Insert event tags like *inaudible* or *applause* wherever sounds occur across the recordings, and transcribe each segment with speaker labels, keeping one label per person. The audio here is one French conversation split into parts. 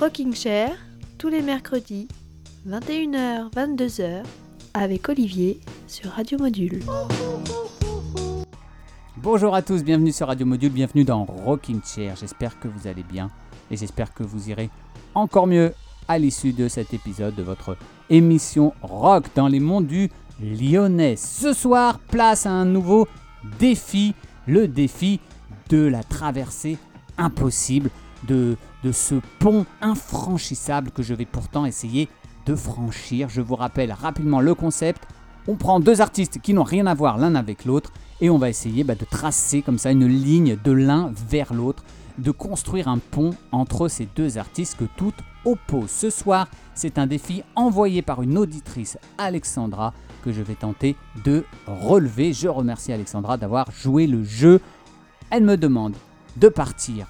Speaker 1: Rocking Chair, tous les mercredis, 21h, 22h, avec Olivier sur Radio Module.
Speaker 2: Bonjour à tous, bienvenue sur Radio Module, bienvenue dans Rocking Chair. J'espère que vous allez bien et j'espère que vous irez encore mieux à l'issue de cet épisode de votre émission rock dans les mondes du lyonnais. Ce soir, place à un nouveau défi, le défi de la traversée impossible de, de ce pont infranchissable que je vais pourtant essayer de franchir. Je vous rappelle rapidement le concept. On prend deux artistes qui n'ont rien à voir l'un avec l'autre et on va essayer bah, de tracer comme ça une ligne de l'un vers l'autre, de construire un pont entre ces deux artistes que toutes opposent. Ce soir, c'est un défi envoyé par une auditrice, Alexandra, que je vais tenter de relever. Je remercie Alexandra d'avoir joué le jeu. Elle me demande de partir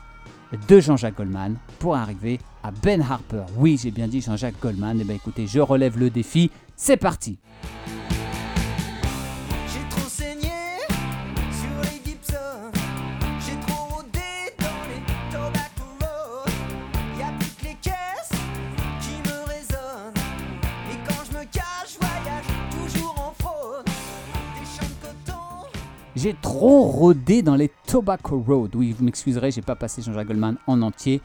Speaker 2: de Jean-Jacques Goldman pour arriver à Ben Harper. Oui, j'ai bien dit Jean-Jacques Goldman. Eh bien écoutez, je relève le défi. C'est parti.
Speaker 3: J'ai trop rodé dans les Tobacco Road.
Speaker 2: Oui, vous m'excuserez, j'ai pas passé Jean-Jacques Goldman en entier.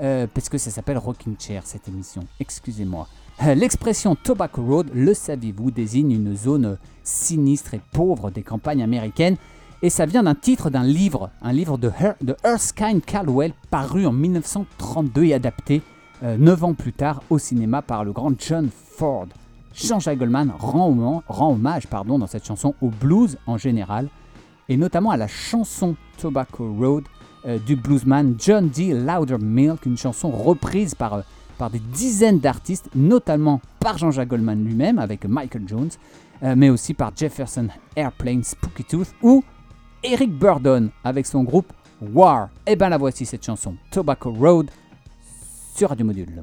Speaker 2: euh, parce que ça s'appelle Rocking Chair cette émission. Excusez-moi. Euh, L'expression Tobacco Road, le savez-vous, désigne une zone sinistre et pauvre des campagnes américaines. Et ça vient d'un titre d'un livre, un livre de, Her- de Erskine Caldwell, paru en 1932 et adapté euh, neuf ans plus tard au cinéma par le grand John Ford. Jean-Jacques Goldman rend, hommage- rend hommage pardon, dans cette chanson au blues en général, et notamment à la chanson Tobacco Road euh, du bluesman John D. Loudermilk, une chanson reprise par, euh, par des dizaines d'artistes, notamment par Jean-Jacques Goldman lui-même avec Michael Jones, euh, mais aussi par Jefferson Airplane Spooky Tooth ou Eric Burdon avec son groupe War. Et ben la voici cette chanson Tobacco Road sur Radio Module.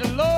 Speaker 3: The Lord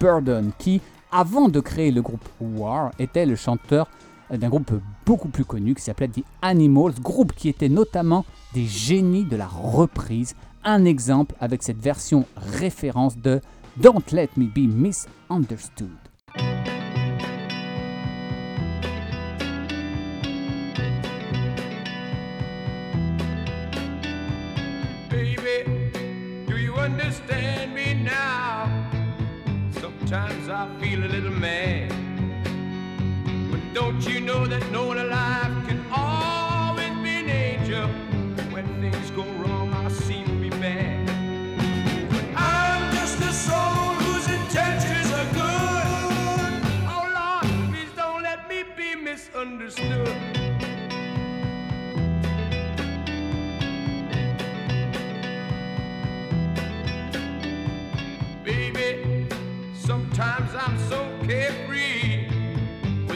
Speaker 2: Eric Burdon, qui, avant de créer le groupe War, était le chanteur d'un groupe beaucoup plus connu qui s'appelait The Animals, groupe qui était notamment des génies de la reprise. Un exemple avec cette version référence de Don't Let Me Be Misunderstood.
Speaker 4: I feel a little mad. But don't you know that no one alive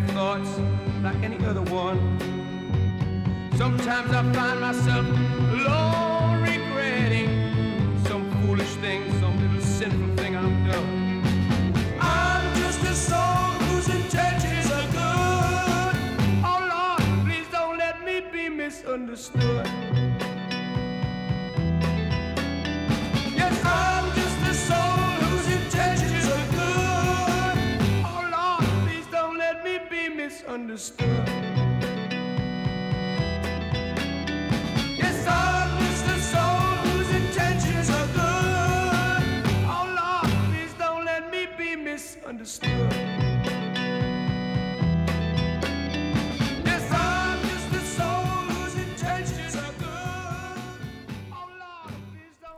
Speaker 4: have thoughts like any other one. Sometimes I find myself alone regretting some foolish thing, some little sinful thing I've done. I'm just a soul whose intentions are good. Oh Lord, please don't let me be misunderstood.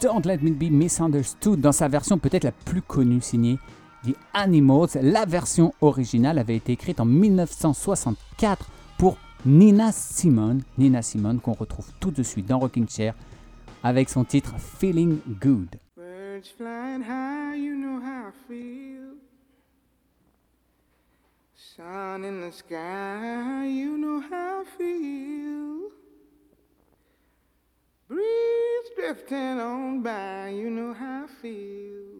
Speaker 4: Don't let me be misunderstood.
Speaker 2: Dans sa version peut-être la plus connue signée The Animals. La version originale avait été écrite en 1964 pour Nina Simone. Nina Simone qu'on retrouve tout de suite dans Rocking Chair avec son titre Feeling Good.
Speaker 5: Birds flying high, you know how I feel. Sun in the sky, you know how I feel. Breeze drifting on by, you know how I feel.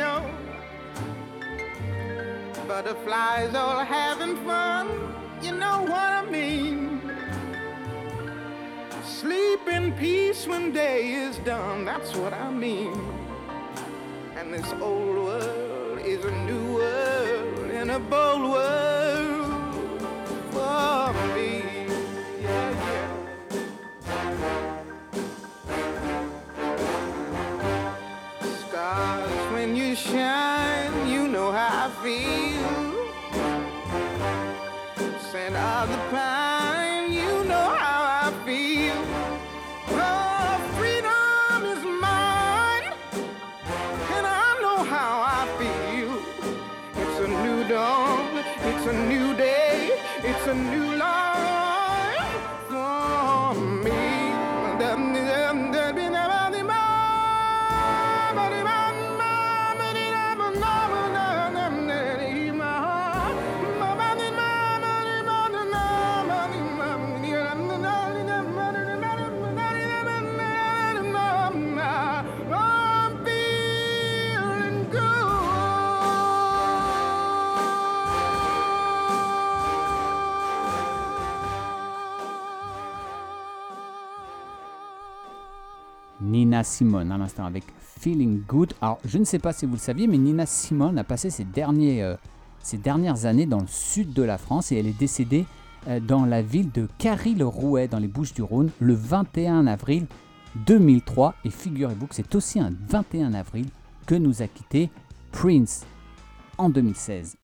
Speaker 5: know. Butterflies all having fun, you know what I mean. Sleep in peace when day is done, that's what I mean. And this old world is a new world in a bold world for me.
Speaker 2: Nina Simone à l'instant avec Feeling Good. Alors, je ne sais pas si vous le saviez, mais Nina Simone a passé ses, euh, dernières années dans le sud de la France et elle est décédée euh, dans la ville de Carry-le-Rouet, dans les Bouches-du-Rhône, le 21 avril 2003. Et figurez-vous que c'est aussi un 21 avril que nous a quitté Prince en 2016.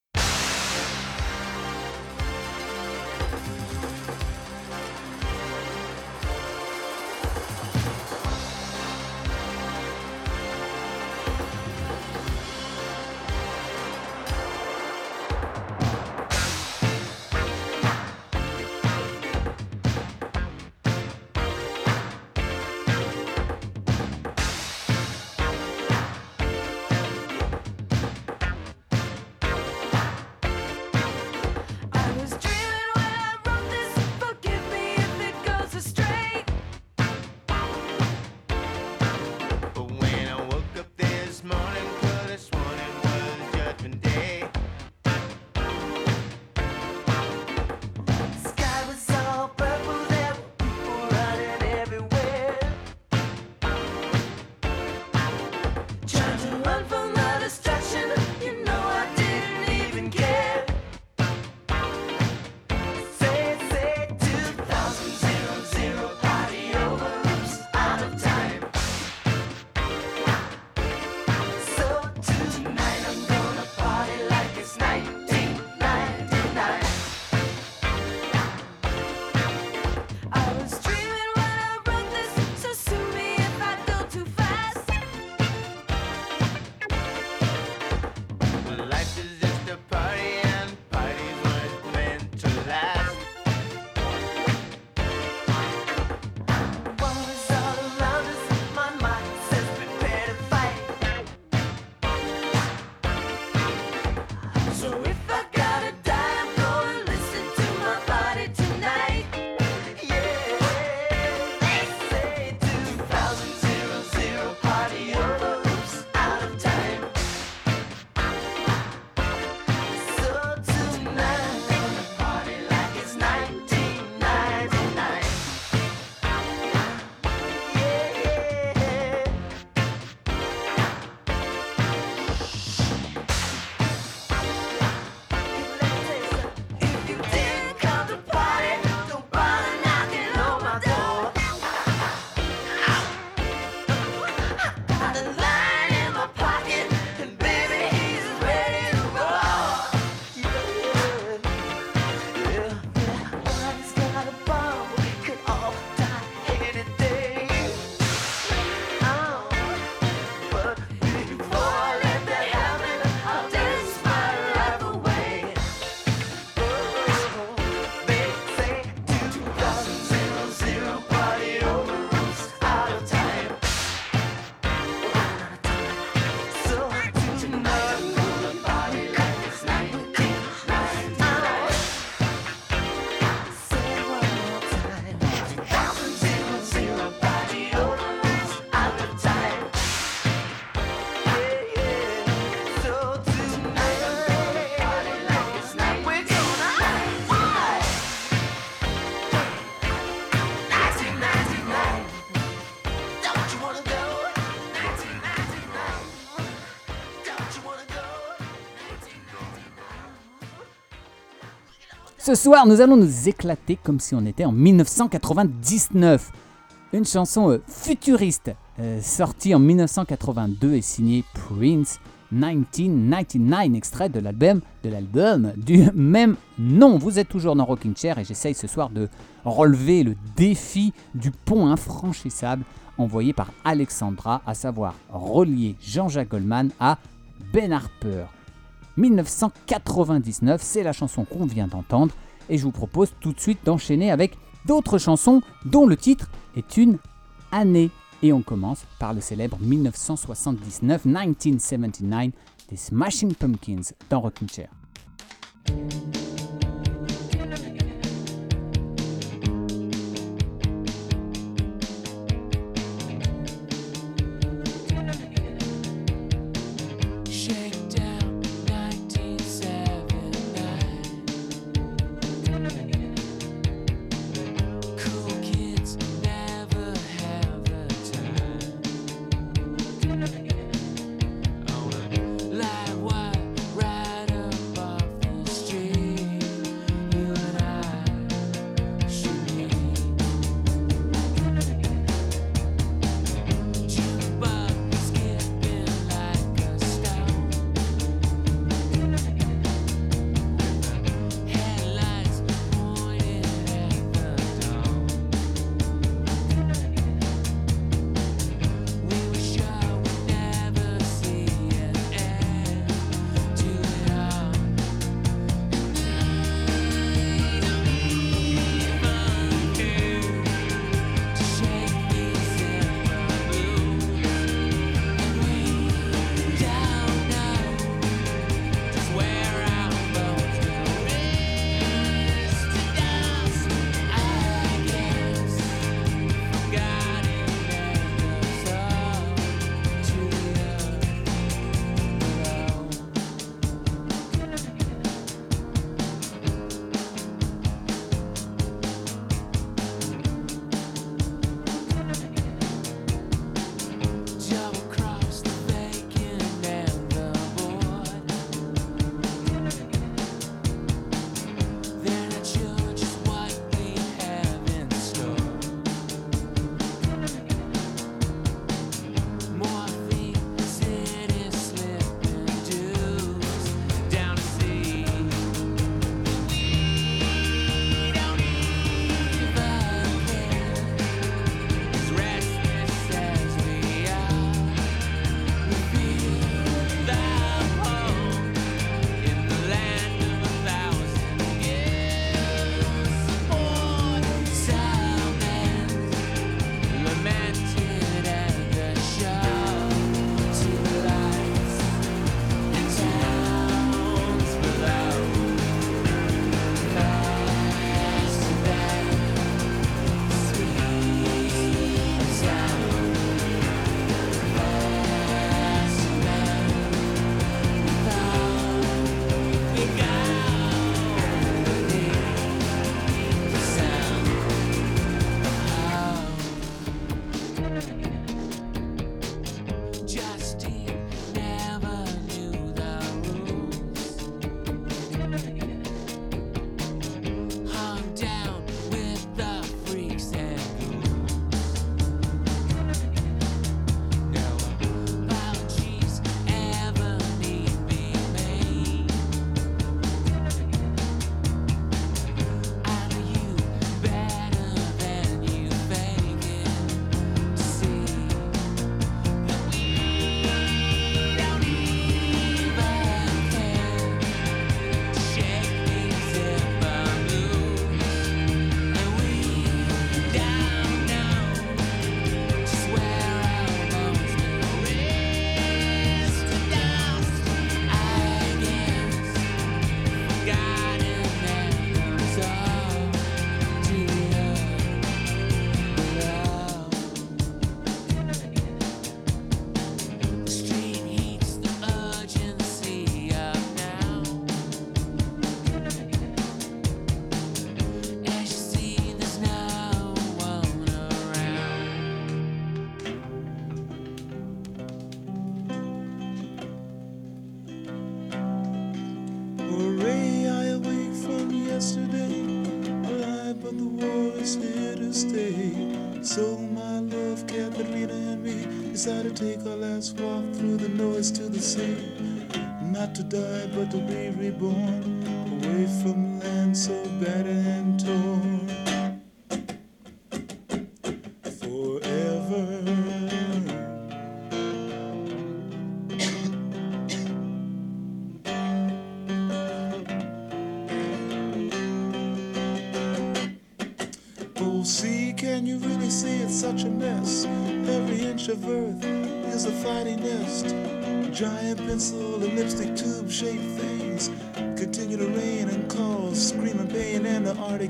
Speaker 2: Ce soir, nous allons nous éclater comme si on était en 1999. Une chanson euh, futuriste euh, sortie en 1982 et signée Prince 1999, extrait de l'album de l'album du *laughs* même nom. Vous êtes toujours dans Rocking Chair et j'essaye ce soir de relever le défi du pont infranchissable envoyé par Alexandra, à savoir relier Jean-Jacques Goldman à Ben Harper. 1999, c'est la chanson qu'on vient d'entendre et je vous propose tout de suite d'enchaîner avec d'autres chansons dont le titre est une année. Et on commence par le célèbre 1979, 1979, des Smashing Pumpkins dans Rocking Chair.
Speaker 6: here to stay. So my love, Katharina and me decided to take our last walk through the noise to the sea. Not to die, but to be reborn away from land so bad and torn.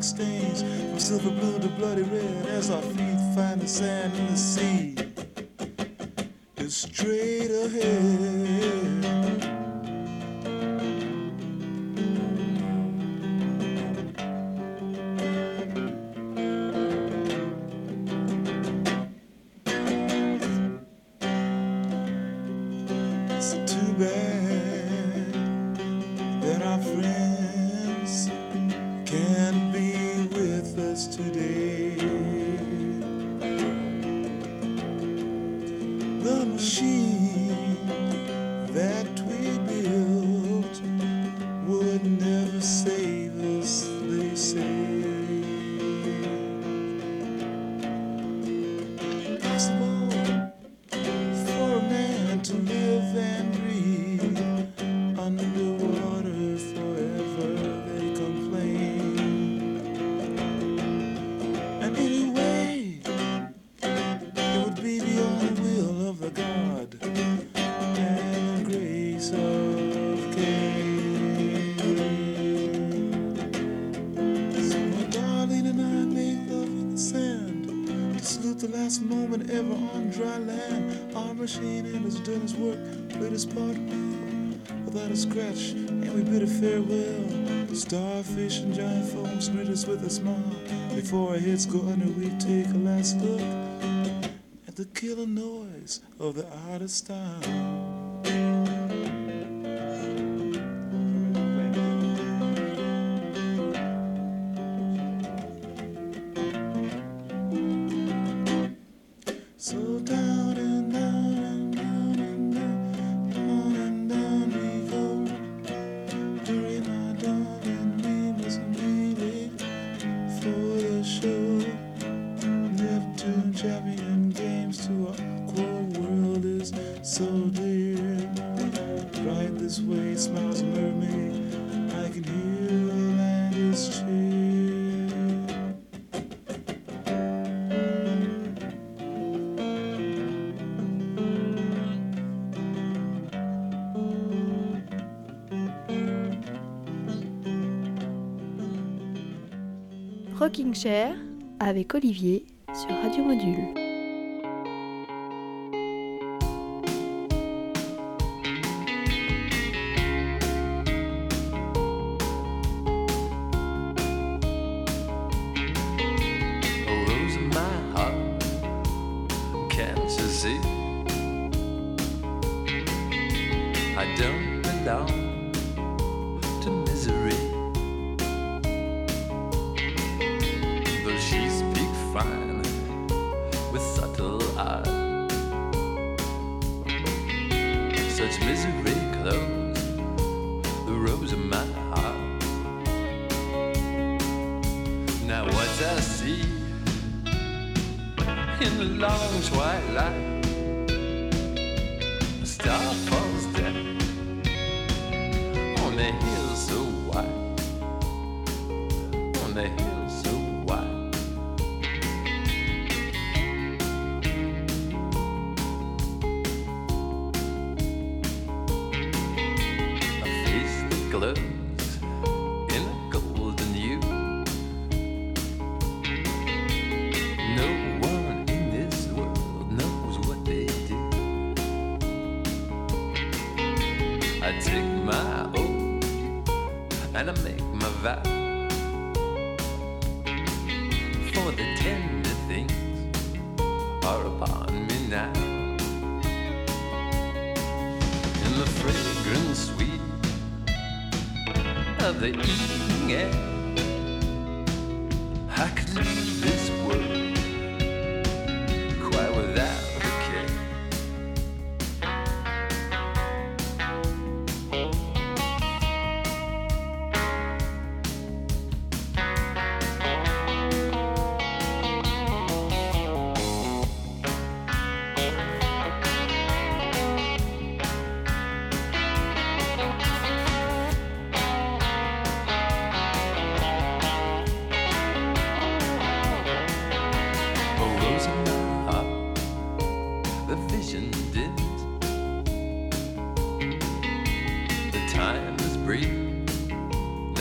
Speaker 6: stains from silver blue to bloody red as our feet find the sand in the sea. and ever on dry land, our machine and has done its work, played its part without a scratch, and we bid a farewell. Starfish and giant foams greet us with a smile. Before our heads go under, we take a last look at the killer noise of the outer stars. style.
Speaker 7: avec Olivier sur Radio Module.
Speaker 8: such misery.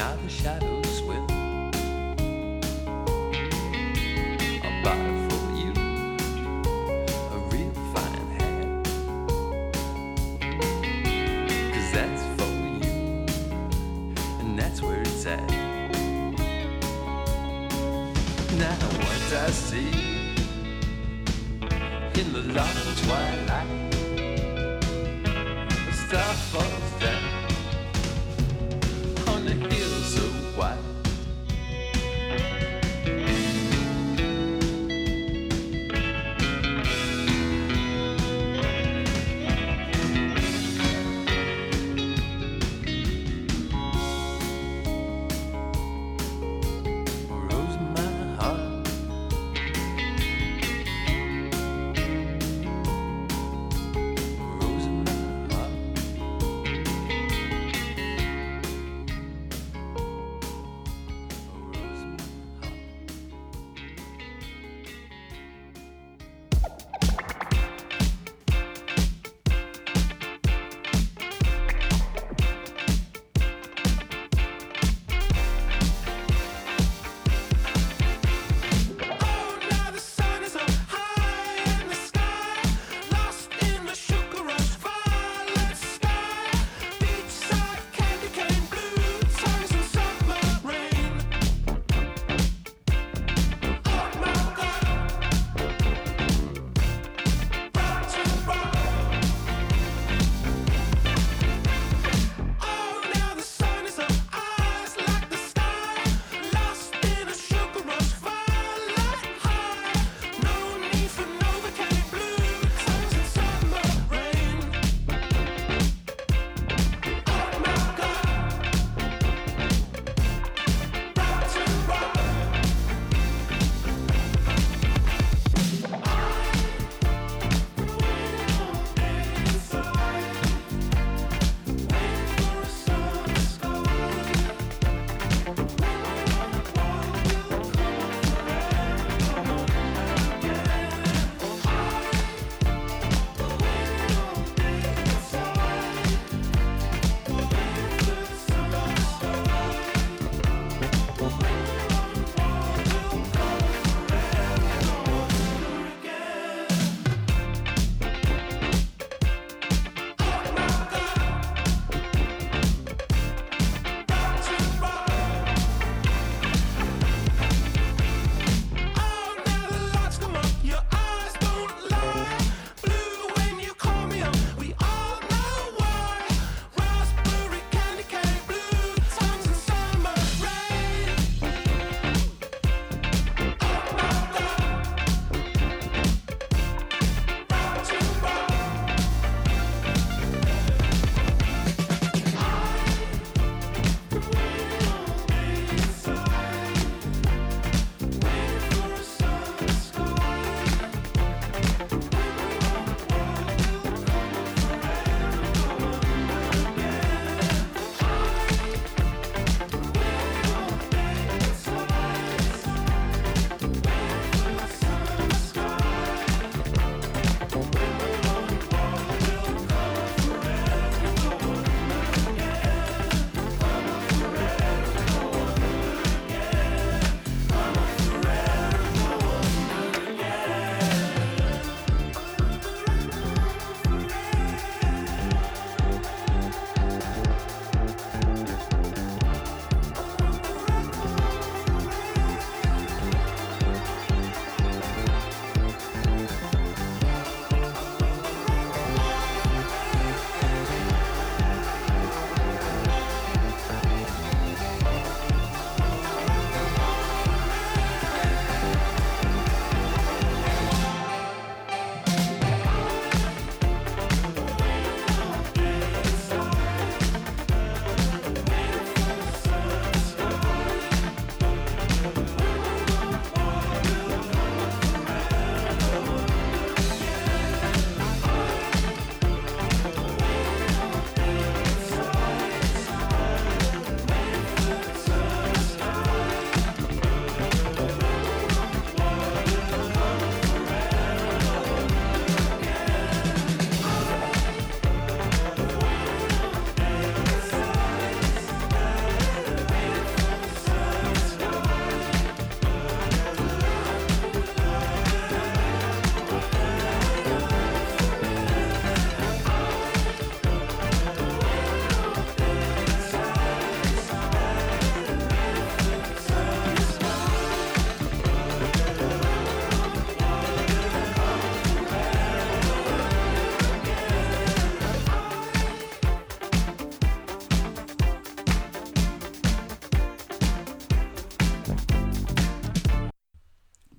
Speaker 8: now the shadow.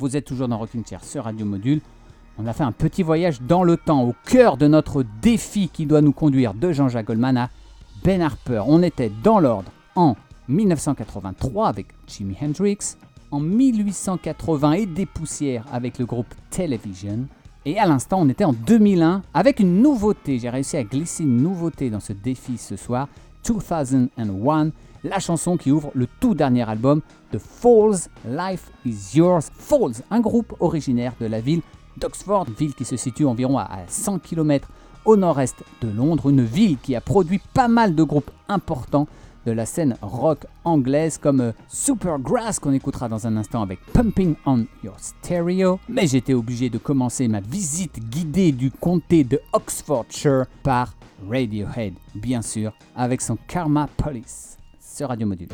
Speaker 9: Vous êtes toujours dans Rocking Chair sur Radio Module. On a fait un petit voyage dans le temps, au cœur de notre défi qui doit nous conduire de Jean-Jacques Goldman à Ben Harper. On était dans l'ordre en 1983 avec Jimi Hendrix, en 1880 et des poussières avec le groupe Television. Et à l'instant, on était en 2001 avec une nouveauté. J'ai réussi à glisser une nouveauté dans ce défi ce soir. 2001, la chanson qui ouvre le tout dernier album de Falls, Life is Yours. Falls, un groupe originaire de la ville d'Oxford, ville qui se situe environ à 100 km au nord-est de Londres, une ville qui a produit pas mal de groupes importants de la scène rock anglaise comme euh, Supergrass qu'on écoutera dans un instant avec Pumping on Your Stereo. Mais j'étais obligé de commencer ma visite guidée du comté de Oxfordshire par Radiohead, bien sûr, avec son Karma Police sur Radio Module.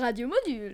Speaker 10: Radio
Speaker 9: Module.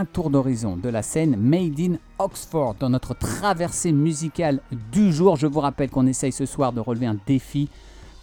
Speaker 2: Un tour d'horizon de la scène Made in Oxford dans notre traversée musicale du jour. Je vous rappelle qu'on essaye ce soir de relever un défi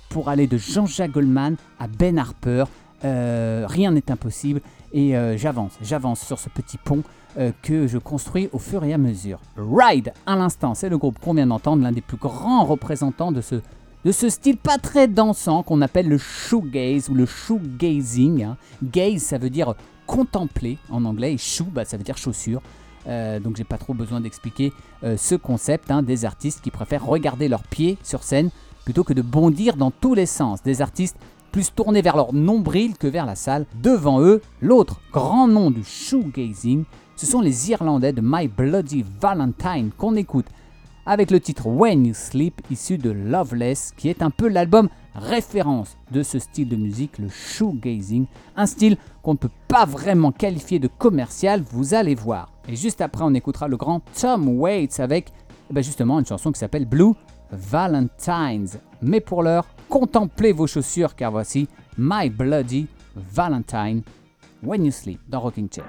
Speaker 2: pour aller de Jean-Jacques Goldman à Ben Harper. Euh, rien n'est impossible et euh, j'avance, j'avance sur ce petit pont euh, que je construis au fur et à mesure. Ride, à l'instant, c'est le groupe qu'on vient d'entendre, l'un des plus grands représentants de ce, de ce style pas très dansant qu'on appelle le shoegaze ou le shoegazing. hein. Gaze, ça veut dire contempler en anglais et shoe, bah, ça veut dire chaussure. Euh, donc j'ai pas trop besoin d'expliquer euh, ce concept hein, des artistes qui préfèrent regarder leurs pieds sur scène plutôt que de bondir dans tous les sens. Des artistes plus tournés vers leur nombril que vers la salle. Devant eux, l'autre grand nom du shoegazing, ce sont les Irlandais de My Bloody Valentine qu'on écoute avec le titre When You Sleep issu de Loveless qui est un peu l'album référence de ce style de musique, le shoegazing, un style qu'on ne peut pas vraiment qualifier de commercial, vous allez voir. Et juste après, on écoutera le grand Tom Waits avec eh ben justement une chanson qui s'appelle Blue Valentines. Mais pour l'heure, contemplez vos chaussures car voici My Bloody Valentine When You Sleep dans Rocking Chair.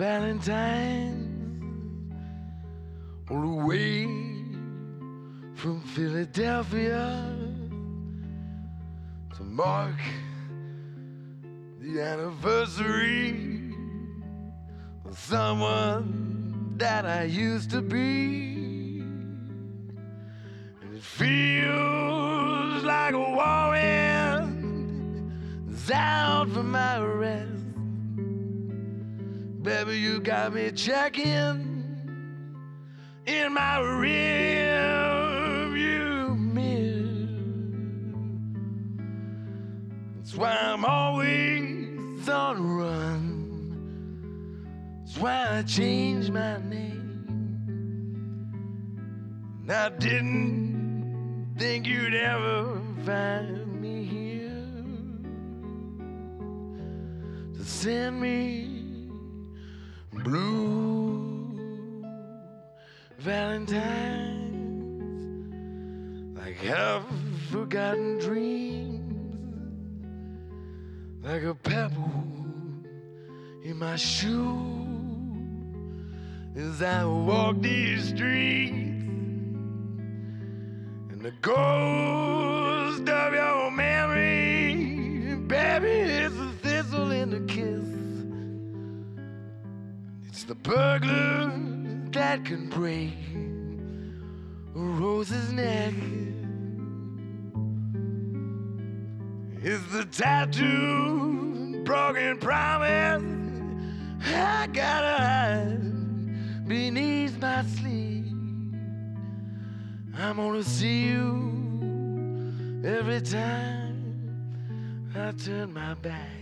Speaker 11: Valentine all the way from Philadelphia to mark the anniversary of someone that I used to be. And it feels like a is out for my rest. Baby, you got me checking in my rearview mirror. That's why I'm always on the run. That's why I changed my name. And I didn't think you'd ever find me here to send me blue Valentines like half forgotten dreams, like a pebble in my shoe as I walk these streets, and the ghost burglar that can break a rose's neck. is the tattoo, broken promise. I gotta hide beneath my sleeve. I'm gonna see you every time I turn my back.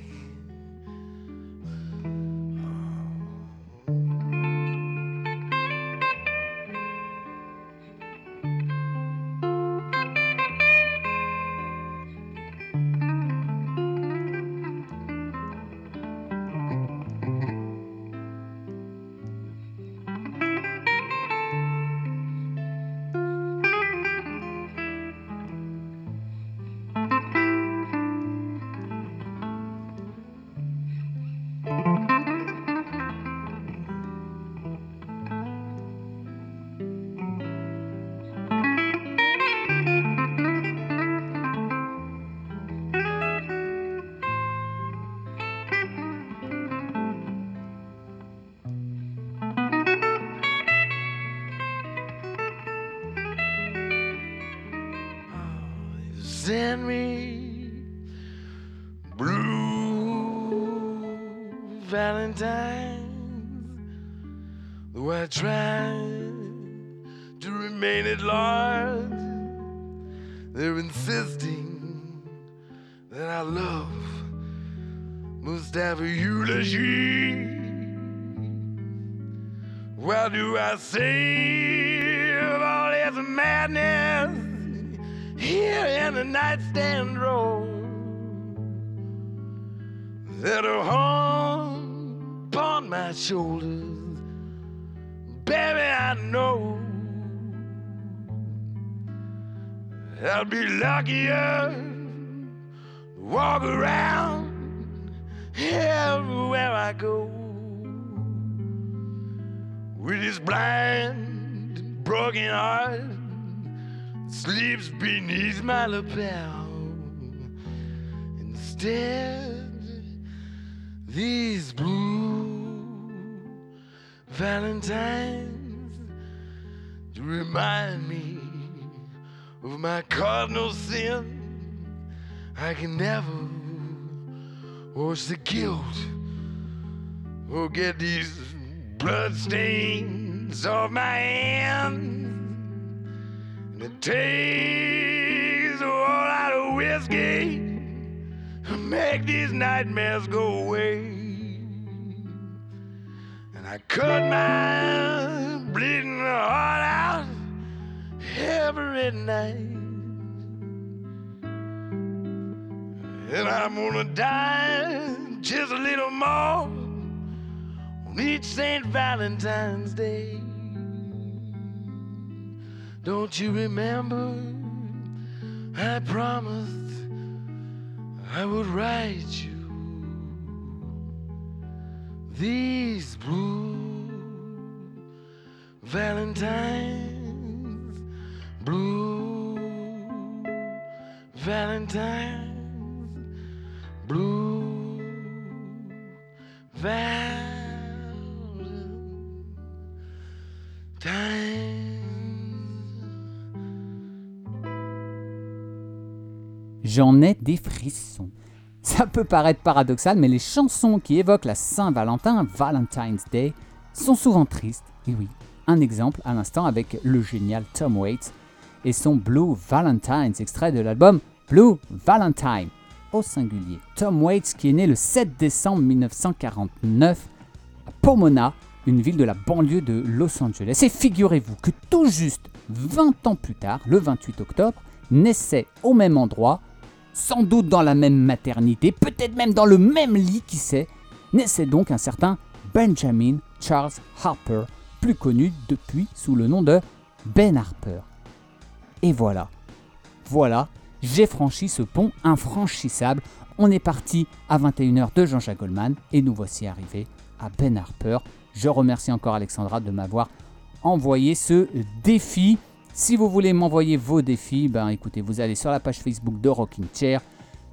Speaker 11: Luckier walk around everywhere I go with this blind, broken heart sleeps beneath my lapel. Instead, these blue valentines to remind me of my cardinal sin. I can never wash the guilt or get these bloodstains off my hands. And it takes a whole lot of whiskey to make these nightmares go away. And I cut my bleeding heart out every night. And I'm gonna die just a little more on each St. Valentine's Day. Don't you remember? I promised I would write you these blue Valentines, blue Valentines, blue Valentines.
Speaker 2: J'en ai des frissons. Ça peut paraître paradoxal, mais les chansons qui évoquent la Saint-Valentin, Valentine's Day, sont souvent tristes. Et oui, un exemple à l'instant avec le génial Tom Waits et son Blue Valentines, extrait de l'album Blue Valentine, au singulier. Tom Waits qui est né le 7 décembre 1949 à Pomona, une ville de la banlieue de Los Angeles. Et figurez-vous que tout juste 20 ans plus tard, le 28 octobre, naissait au même endroit, sans doute dans la même maternité, peut-être même dans le même lit, qui sait, naissait donc un certain Benjamin Charles Harper, plus connu depuis sous le nom de Ben Harper. Et voilà, voilà, j'ai franchi ce pont infranchissable. On est parti à 21h de Jean-Jacques Goldman et nous voici arrivés à Ben Harper. Je remercie encore Alexandra de m'avoir envoyé ce défi. Si vous voulez m'envoyer vos défis, ben écoutez, vous allez sur la page Facebook de Rocking Chair,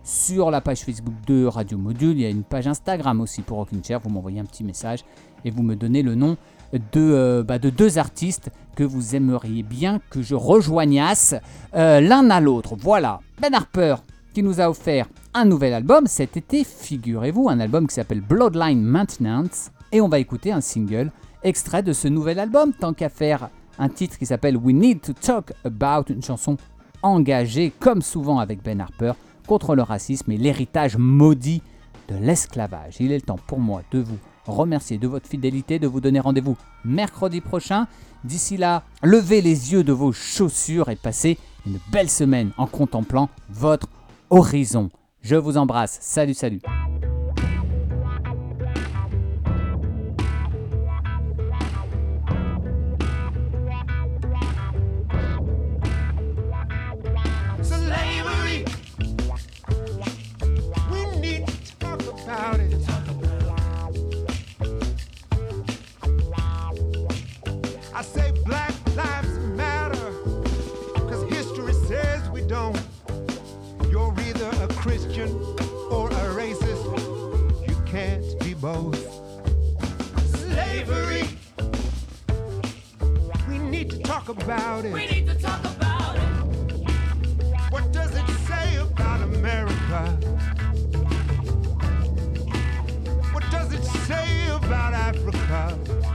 Speaker 2: sur la page Facebook de Radio Module, il y a une page Instagram aussi pour Rocking Chair, vous m'envoyez un petit message et vous me donnez le nom de, euh, bah, de deux artistes que vous aimeriez bien que je rejoignasse euh, l'un à l'autre. Voilà, Ben Harper qui nous a offert un nouvel album cet été, figurez-vous, un album qui s'appelle Bloodline Maintenance, et on va écouter un single extrait de ce nouvel album, tant qu'à faire un titre qui s'appelle We Need to Talk About, une chanson engagée, comme souvent avec Ben Harper, contre le racisme et l'héritage maudit de l'esclavage. Il est le temps pour moi de vous remercier de votre fidélité, de vous donner rendez-vous mercredi prochain. D'ici là, levez les yeux de vos chaussures et passez une belle semaine en contemplant votre horizon. Je vous embrasse. Salut, salut.
Speaker 12: Both. Slavery. We need to talk about it.
Speaker 3: We need to talk about it.
Speaker 12: What does it say about America? What does it say about Africa?